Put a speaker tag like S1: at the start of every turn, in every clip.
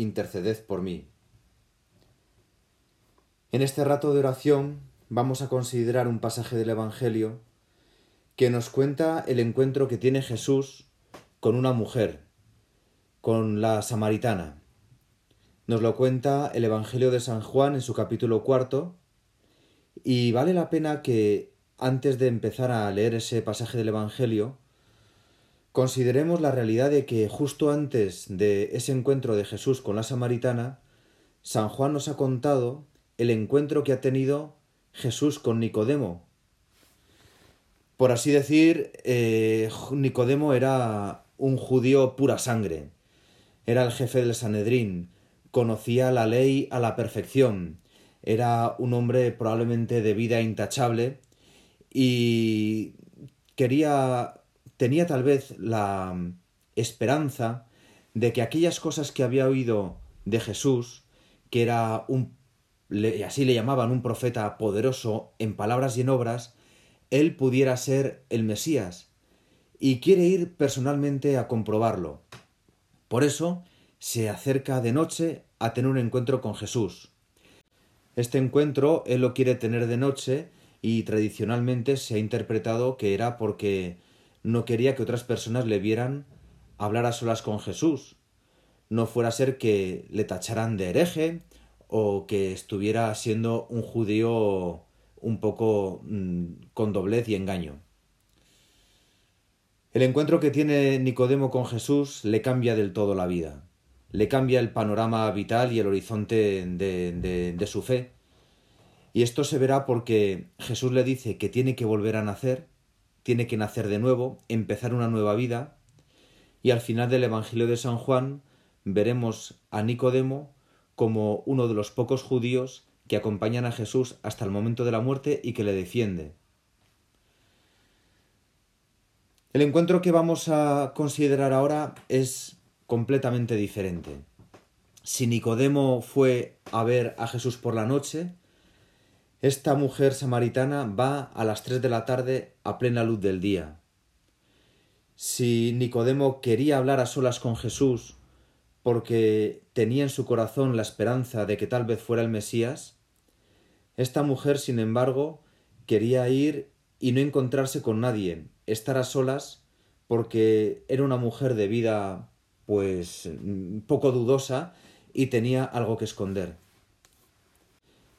S1: interceded por mí. En este rato de oración vamos a considerar un pasaje del Evangelio que nos cuenta el encuentro que tiene Jesús con una mujer, con la samaritana. Nos lo cuenta el Evangelio de San Juan en su capítulo cuarto y vale la pena que antes de empezar a leer ese pasaje del Evangelio Consideremos la realidad de que justo antes de ese encuentro de Jesús con la samaritana, San Juan nos ha contado el encuentro que ha tenido Jesús con Nicodemo. Por así decir, eh, Nicodemo era un judío pura sangre, era el jefe del Sanedrín, conocía la ley a la perfección, era un hombre probablemente de vida intachable y quería tenía tal vez la mm, esperanza de que aquellas cosas que había oído de Jesús, que era un, así le llamaban, un profeta poderoso en palabras y en obras, él pudiera ser el Mesías, y quiere ir personalmente a comprobarlo. Por eso se acerca de noche a tener un encuentro con Jesús. Este encuentro él lo quiere tener de noche y tradicionalmente se ha interpretado que era porque no quería que otras personas le vieran hablar a solas con Jesús. No fuera a ser que le tacharan de hereje o que estuviera siendo un judío un poco mm, con doblez y engaño. El encuentro que tiene Nicodemo con Jesús le cambia del todo la vida, le cambia el panorama vital y el horizonte de, de su fe. Y esto se verá porque Jesús le dice que tiene que volver a nacer tiene que nacer de nuevo, empezar una nueva vida, y al final del Evangelio de San Juan veremos a Nicodemo como uno de los pocos judíos que acompañan a Jesús hasta el momento de la muerte y que le defiende. El encuentro que vamos a considerar ahora es completamente diferente. Si Nicodemo fue a ver a Jesús por la noche, esta mujer samaritana va a las tres de la tarde a plena luz del día. Si Nicodemo quería hablar a solas con Jesús porque tenía en su corazón la esperanza de que tal vez fuera el Mesías, esta mujer, sin embargo, quería ir y no encontrarse con nadie, estar a solas porque era una mujer de vida pues poco dudosa y tenía algo que esconder.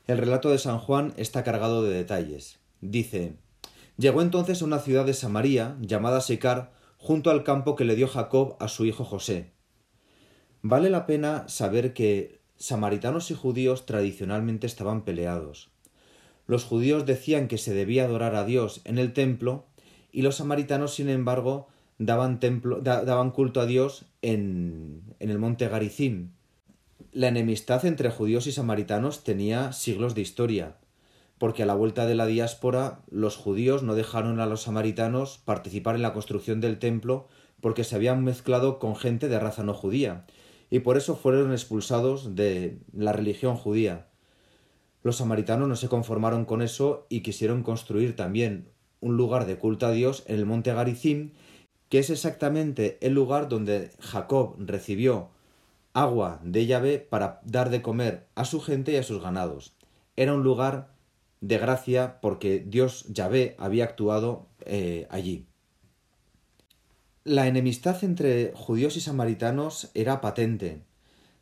S1: El relato de San Juan está cargado de detalles. Dice Llegó entonces a una ciudad de Samaria, llamada Sicar, junto al campo que le dio Jacob a su hijo José. Vale la pena saber que samaritanos y judíos tradicionalmente estaban peleados. Los judíos decían que se debía adorar a Dios en el templo y los samaritanos, sin embargo, daban culto a Dios en, en el monte Garizim, la enemistad entre judíos y samaritanos tenía siglos de historia, porque a la vuelta de la diáspora los judíos no dejaron a los samaritanos participar en la construcción del templo porque se habían mezclado con gente de raza no judía, y por eso fueron expulsados de la religión judía. Los samaritanos no se conformaron con eso y quisieron construir también un lugar de culto a Dios en el monte Garizim, que es exactamente el lugar donde Jacob recibió agua de llave para dar de comer a su gente y a sus ganados. Era un lugar de gracia porque Dios Yahvé había actuado eh, allí. La enemistad entre judíos y samaritanos era patente,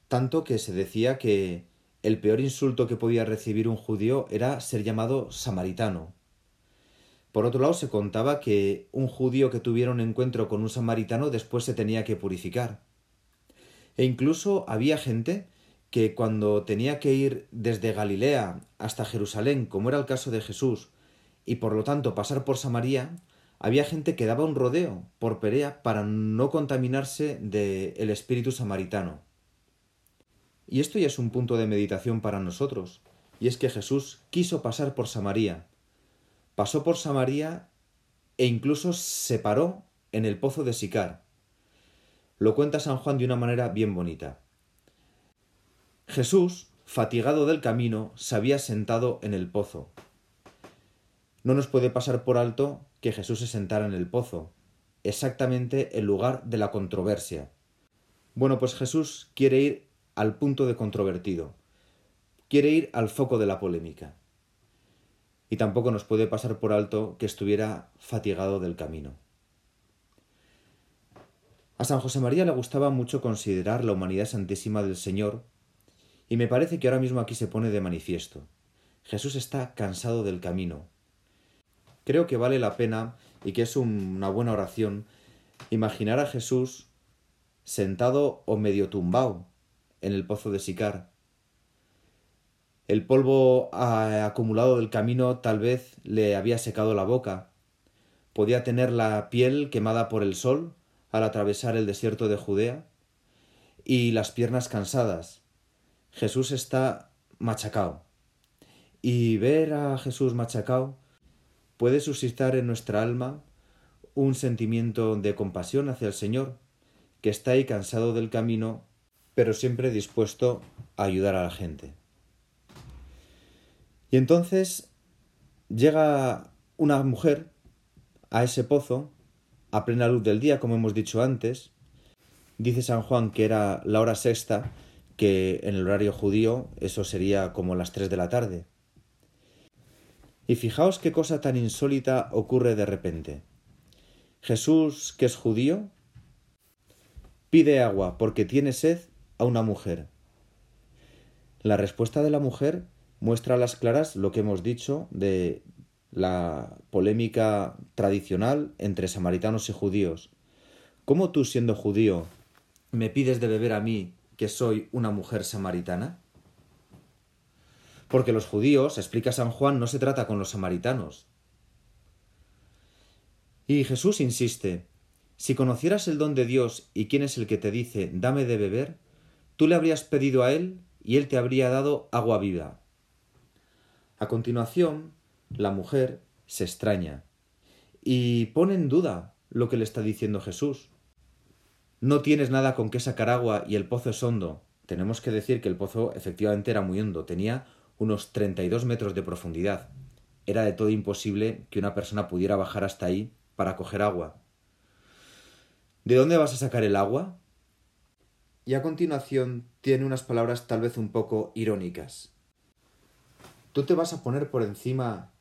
S1: tanto que se decía que el peor insulto que podía recibir un judío era ser llamado samaritano. Por otro lado, se contaba que un judío que tuviera un encuentro con un samaritano después se tenía que purificar. E incluso había gente que cuando tenía que ir desde Galilea hasta Jerusalén, como era el caso de Jesús, y por lo tanto pasar por Samaria, había gente que daba un rodeo por Perea para no contaminarse del el espíritu samaritano. Y esto ya es un punto de meditación para nosotros, y es que Jesús quiso pasar por Samaria. Pasó por Samaria e incluso se paró en el pozo de Sicar. Lo cuenta San Juan de una manera bien bonita. Jesús, fatigado del camino, se había sentado en el pozo. No nos puede pasar por alto que Jesús se sentara en el pozo, exactamente el lugar de la controversia. Bueno, pues Jesús quiere ir al punto de controvertido, quiere ir al foco de la polémica. Y tampoco nos puede pasar por alto que estuviera fatigado del camino. A San José María le gustaba mucho considerar la humanidad santísima del Señor, y me parece que ahora mismo aquí se pone de manifiesto. Jesús está cansado del camino. Creo que vale la pena y que es una buena oración imaginar a Jesús sentado o medio tumbado en el pozo de Sicar. El polvo ah, acumulado del camino tal vez le había secado la boca. Podía tener la piel quemada por el sol al atravesar el desierto de Judea y las piernas cansadas. Jesús está machacado. Y ver a Jesús machacado puede suscitar en nuestra alma un sentimiento de compasión hacia el Señor, que está ahí cansado del camino, pero siempre dispuesto a ayudar a la gente. Y entonces llega una mujer a ese pozo, a plena luz del día, como hemos dicho antes. Dice San Juan que era la hora sexta, que en el horario judío eso sería como las tres de la tarde. Y fijaos qué cosa tan insólita ocurre de repente. Jesús, que es judío, pide agua porque tiene sed a una mujer. La respuesta de la mujer muestra a las claras lo que hemos dicho de la polémica tradicional entre samaritanos y judíos. ¿Cómo tú, siendo judío, me pides de beber a mí, que soy una mujer samaritana? Porque los judíos, explica San Juan, no se trata con los samaritanos. Y Jesús insiste, si conocieras el don de Dios y quién es el que te dice dame de beber, tú le habrías pedido a él y él te habría dado agua viva. A continuación, la mujer se extraña y pone en duda lo que le está diciendo Jesús. No tienes nada con qué sacar agua y el pozo es hondo. Tenemos que decir que el pozo efectivamente era muy hondo, tenía unos 32 metros de profundidad. Era de todo imposible que una persona pudiera bajar hasta ahí para coger agua. ¿De dónde vas a sacar el agua? Y a continuación tiene unas palabras tal vez un poco irónicas. ¿Tú te vas a poner por encima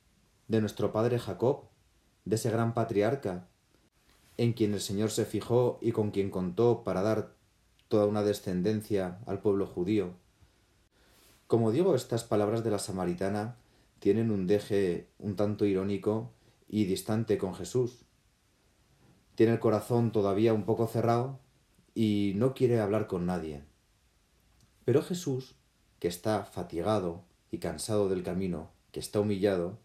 S1: de nuestro padre Jacob, de ese gran patriarca, en quien el Señor se fijó y con quien contó para dar toda una descendencia al pueblo judío? Como digo, estas palabras de la samaritana tienen un deje un tanto irónico y distante con Jesús. Tiene el corazón todavía un poco cerrado y no quiere hablar con nadie. Pero Jesús, que está fatigado y cansado del camino, que está humillado,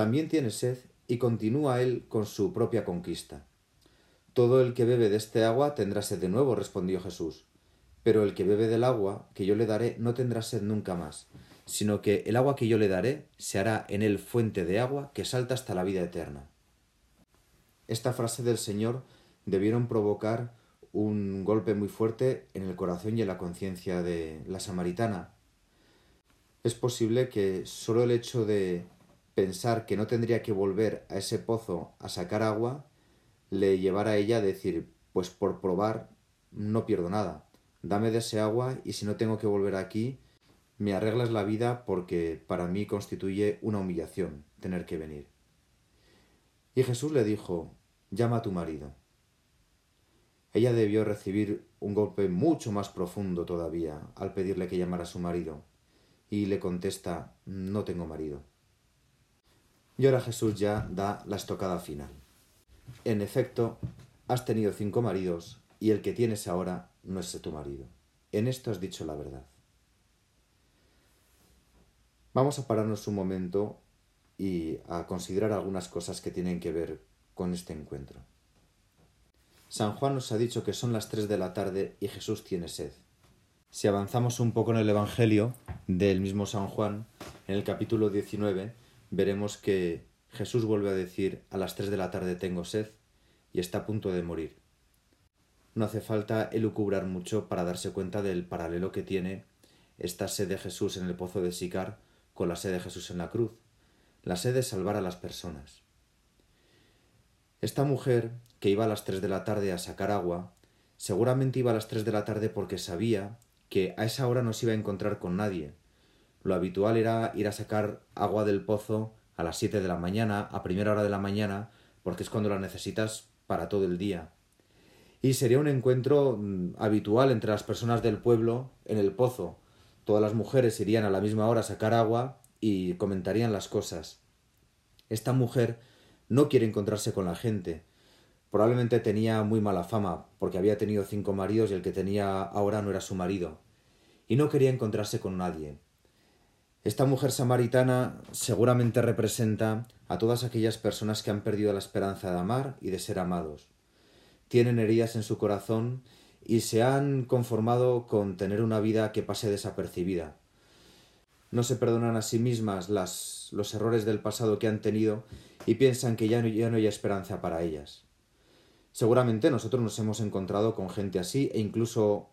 S1: también tiene sed y continúa él con su propia conquista. Todo el que bebe de este agua tendrá sed de nuevo, respondió Jesús pero el que bebe del agua que yo le daré no tendrá sed nunca más, sino que el agua que yo le daré se hará en él fuente de agua que salta hasta la vida eterna. Esta frase del Señor debieron provocar un golpe muy fuerte en el corazón y en la conciencia de la samaritana. Es posible que solo el hecho de pensar que no tendría que volver a ese pozo a sacar agua le llevara a ella a decir, pues por probar no pierdo nada dame de ese agua y si no tengo que volver aquí, me arreglas la vida porque para mí constituye una humillación tener que venir. Y Jesús le dijo, llama a tu marido. Ella debió recibir un golpe mucho más profundo todavía al pedirle que llamara a su marido, y le contesta, no tengo marido. Y ahora Jesús ya da la estocada final. En efecto, has tenido cinco maridos, y el que tienes ahora no es tu marido. En esto has dicho la verdad. Vamos a pararnos un momento y a considerar algunas cosas que tienen que ver con este encuentro. San Juan nos ha dicho que son las tres de la tarde y Jesús tiene sed. Si avanzamos un poco en el Evangelio del mismo San Juan, en el capítulo 19, veremos que Jesús vuelve a decir a las tres de la tarde tengo sed y está a punto de morir. No hace falta elucubrar mucho para darse cuenta del paralelo que tiene esta sed de Jesús en el pozo de Sicar con la sed de Jesús en la cruz, la sed de salvar a las personas. Esta mujer, que iba a las tres de la tarde a sacar agua, seguramente iba a las tres de la tarde porque sabía que a esa hora no se iba a encontrar con nadie. Lo habitual era ir a sacar agua del pozo a las siete de la mañana, a primera hora de la mañana, porque es cuando la necesitas para todo el día. Y sería un encuentro mm, habitual entre las personas del pueblo en el pozo. Todas las mujeres irían a la misma hora a sacar agua y comentarían las cosas. Esta mujer no quiere encontrarse con la gente, Probablemente tenía muy mala fama, porque había tenido cinco maridos y el que tenía ahora no era su marido, y no quería encontrarse con nadie. Esta mujer samaritana seguramente representa a todas aquellas personas que han perdido la esperanza de amar y de ser amados. Tienen heridas en su corazón y se han conformado con tener una vida que pase desapercibida. No se perdonan a sí mismas las, los errores del pasado que han tenido y piensan que ya no, ya no hay esperanza para ellas. Seguramente nosotros nos hemos encontrado con gente así e incluso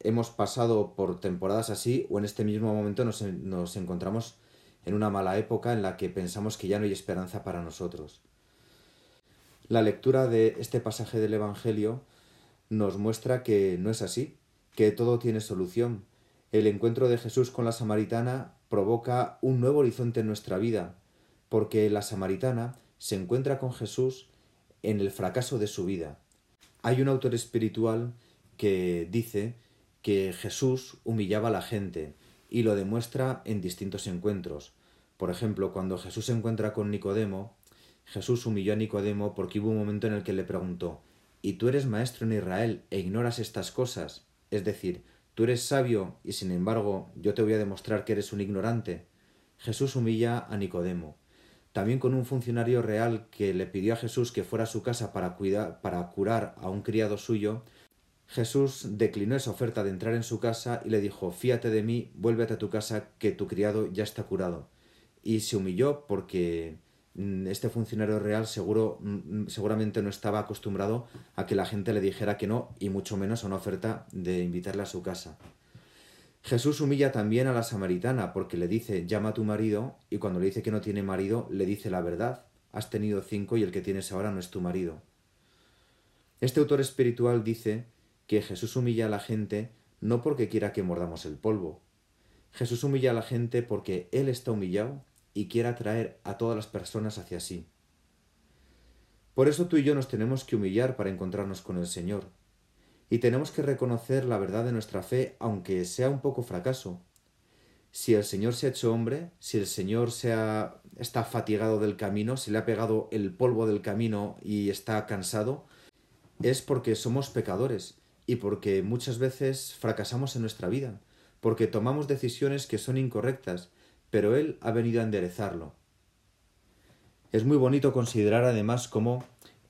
S1: hemos pasado por temporadas así o en este mismo momento nos, encontramos en una mala época en la que pensamos que ya no hay esperanza para nosotros. La lectura de este pasaje del Evangelio nos muestra que no es así, que todo tiene solución. El encuentro de Jesús con la samaritana provoca un nuevo horizonte en nuestra vida, porque la samaritana se encuentra con Jesús en el fracaso de su vida. Hay un autor espiritual que dice que Jesús humillaba a la gente y lo demuestra en distintos encuentros. Por ejemplo, cuando Jesús se encuentra con Nicodemo, Jesús humilló a Nicodemo porque hubo un momento en el que le preguntó ¿Y tú eres maestro en Israel e ignoras estas cosas? Es decir, tú eres sabio y sin embargo yo te voy a demostrar que eres un ignorante. Jesús humilla a Nicodemo también con un funcionario real que le pidió a Jesús que fuera a su casa para, cuidar, para curar a un criado suyo, Jesús declinó esa oferta de entrar en su casa y le dijo Fíate de mí, vuélvete a tu casa, que tu criado ya está curado. Y se humilló porque mm, este funcionario real seguro, mm, seguramente no estaba acostumbrado a que la gente le dijera que no, y mucho menos a una oferta de invitarle a su casa. Jesús humilla también a la samaritana porque le dice llama a tu marido y cuando le dice que no tiene marido le dice la verdad, has tenido cinco y el que tienes ahora no es tu marido. Este autor espiritual dice que Jesús humilla a la gente no porque quiera que mordamos el polvo. Jesús humilla a la gente porque Él está humillado y quiere atraer a todas las personas hacia sí. Por eso tú y yo nos tenemos que humillar para encontrarnos con el Señor y tenemos que reconocer la verdad de nuestra fe, aunque sea un poco fracaso. Si el Señor se ha hecho hombre, si el Señor se ha, está fatigado del camino, si le ha pegado el polvo del camino y está cansado, es porque somos pecadores y porque muchas veces fracasamos en nuestra vida, porque tomamos decisiones que son incorrectas, pero Él ha venido a enderezarlo. Es muy bonito considerar además cómo,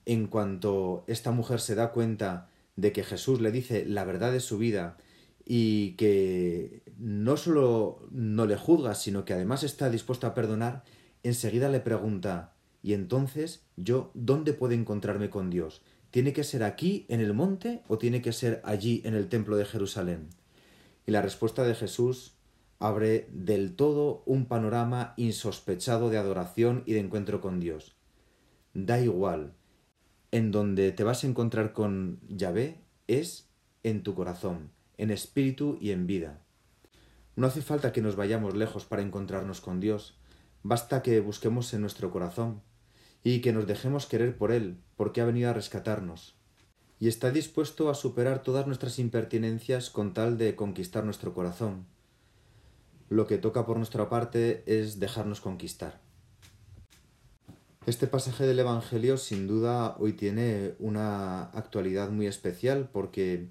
S1: en cuanto esta mujer se da cuenta de que Jesús le dice la verdad de su vida y que no solo no le juzga, sino que además está dispuesto a perdonar, enseguida le pregunta ¿Y entonces yo dónde puedo encontrarme con Dios? ¿Tiene que ser aquí en el monte o tiene que ser allí en el templo de Jerusalén? Y la respuesta de Jesús abre del todo un panorama insospechado de adoración y de encuentro con Dios. Da igual, en donde te vas a encontrar con Yahvé es en tu corazón, en espíritu y en vida. No hace falta que nos vayamos lejos para encontrarnos con Dios, basta que busquemos en nuestro corazón y que nos dejemos querer por Él, porque ha venido a rescatarnos. Y está dispuesto a superar todas nuestras impertinencias con tal de conquistar nuestro corazón. Lo que toca por nuestra parte es dejarnos conquistar. Este pasaje del Evangelio sin duda hoy tiene una actualidad muy especial porque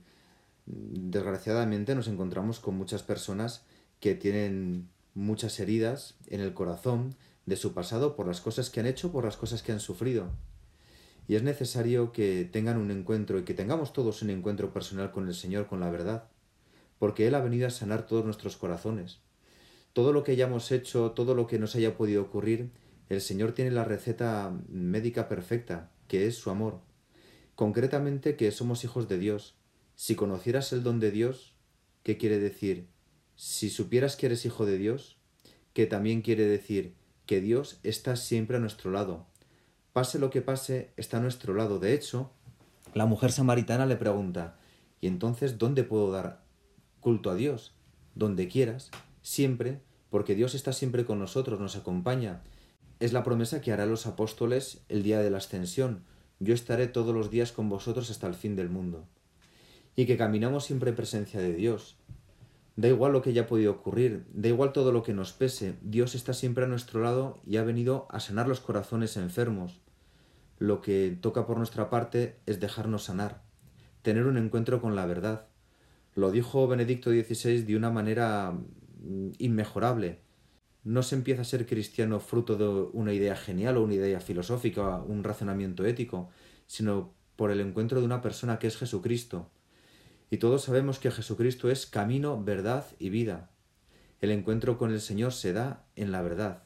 S1: mm, desgraciadamente nos encontramos con muchas personas que tienen muchas heridas en el corazón de su pasado por las cosas que han hecho, por las cosas que han sufrido. Y es necesario que tengan un encuentro y que tengamos todos un encuentro personal con el Señor, con la verdad, porque Él ha venido a sanar todos nuestros corazones. Todo lo que hayamos hecho, todo lo que nos haya podido ocurrir, el Señor tiene la receta médica perfecta, que es su amor. Concretamente que somos hijos de Dios. Si conocieras el don de Dios, ¿qué quiere decir? Si supieras que eres hijo de Dios, que también quiere decir que Dios está siempre a nuestro lado. Pase lo que pase, está a nuestro lado. De hecho, la mujer samaritana le pregunta, ¿y entonces dónde puedo dar culto a Dios? Donde quieras, siempre, porque Dios está siempre con nosotros, nos acompaña. Es la promesa que hará los apóstoles el día de la ascensión. Yo estaré todos los días con vosotros hasta el fin del mundo. Y que caminamos siempre en presencia de Dios. Da igual lo que haya podido ocurrir, da igual todo lo que nos pese, Dios está siempre a nuestro lado y ha venido a sanar los corazones enfermos. Lo que toca por nuestra parte es dejarnos sanar, tener un encuentro con la verdad. Lo dijo Benedicto XVI de una manera mm, inmejorable. No se empieza a ser cristiano fruto de una idea genial o una idea filosófica, un razonamiento ético, sino por el encuentro de una persona que es Jesucristo, y todos sabemos que Jesucristo es camino, verdad y vida. El encuentro con el Señor se da en la verdad.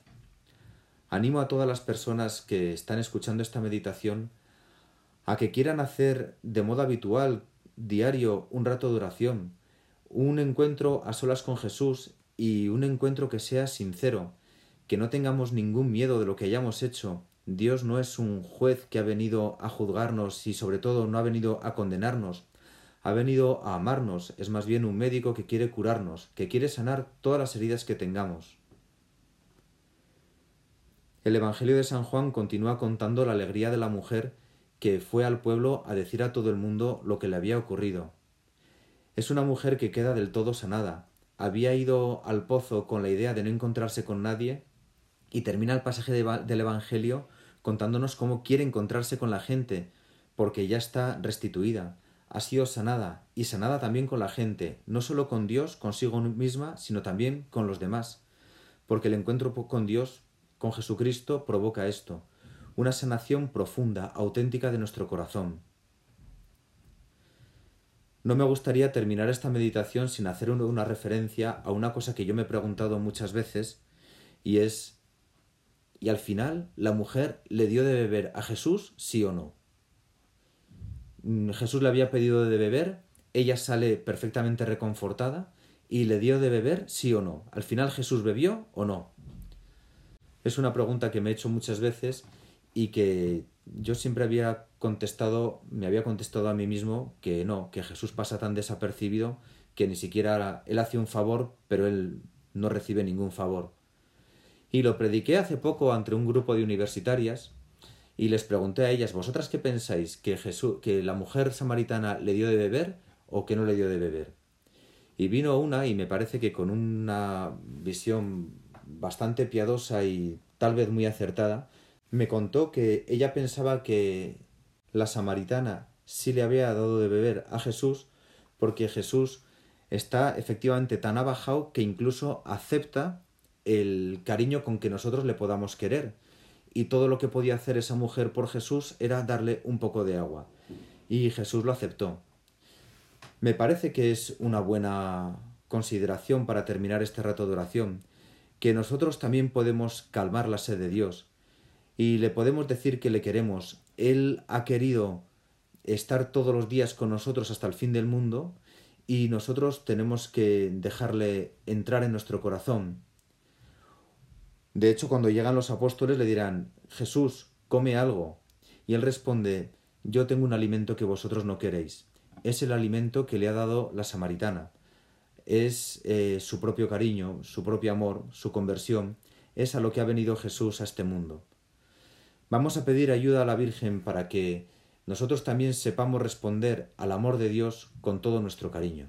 S1: Animo a todas las personas que están escuchando esta meditación a que quieran hacer de modo habitual, diario, un rato de oración, un encuentro a solas con Jesús y un encuentro que sea sincero, que no tengamos ningún miedo de lo que hayamos hecho. Dios no es un juez que ha venido a juzgarnos y sobre todo no ha venido a condenarnos, ha venido a amarnos, es más bien un médico que quiere curarnos, que quiere sanar todas las heridas que tengamos. El Evangelio de San Juan continúa contando la alegría de la mujer que fue al pueblo a decir a todo el mundo lo que le había ocurrido. Es una mujer que queda del todo sanada. Había ido al pozo con la idea de no encontrarse con nadie y termina el pasaje del Evangelio contándonos cómo quiere encontrarse con la gente, porque ya está restituida, ha sido sanada y sanada también con la gente, no solo con Dios, consigo misma, sino también con los demás, porque el encuentro con Dios, con Jesucristo, provoca esto, una sanación profunda, auténtica de nuestro corazón. No me gustaría terminar esta meditación sin hacer una referencia a una cosa que yo me he preguntado muchas veces, y es, ¿y al final la mujer le dio de beber a Jesús, sí o no? Mm, Jesús le había pedido de beber, ella sale perfectamente reconfortada y le dio de beber sí o no. Al final Jesús bebió o no. Es una pregunta que me he hecho muchas veces y que yo siempre había contestado, me había contestado a mí mismo que no, que Jesús pasa tan desapercibido que ni siquiera él hace un favor, pero él no recibe ningún favor. Y lo prediqué hace poco ante un grupo de universitarias y les pregunté a ellas, ¿vosotras qué pensáis? ¿Que, Jesús, que la mujer samaritana le dio de beber o que no le dio de beber? Y vino una, y me parece que con una visión bastante piadosa y tal vez muy acertada, me contó que ella pensaba que la samaritana sí le había dado de beber a Jesús porque Jesús está efectivamente tan abajado que incluso acepta el cariño con que nosotros le podamos querer y todo lo que podía hacer esa mujer por Jesús era darle un poco de agua. Y Jesús lo aceptó. Me parece que es una buena consideración para terminar este rato de oración, que nosotros también podemos calmar la sed de Dios y le podemos decir que le queremos. Él ha querido estar todos los días con nosotros hasta el fin del mundo y nosotros tenemos que dejarle entrar en nuestro corazón de hecho, cuando llegan los apóstoles le dirán, Jesús, come algo. Y él responde, yo tengo un alimento que vosotros no queréis. Es el alimento que le ha dado la samaritana. Es eh, su propio cariño, su propio amor, su conversión. Es a lo que ha venido Jesús a este mundo. Vamos a pedir ayuda a la Virgen para que nosotros también sepamos responder al amor de Dios con todo nuestro cariño.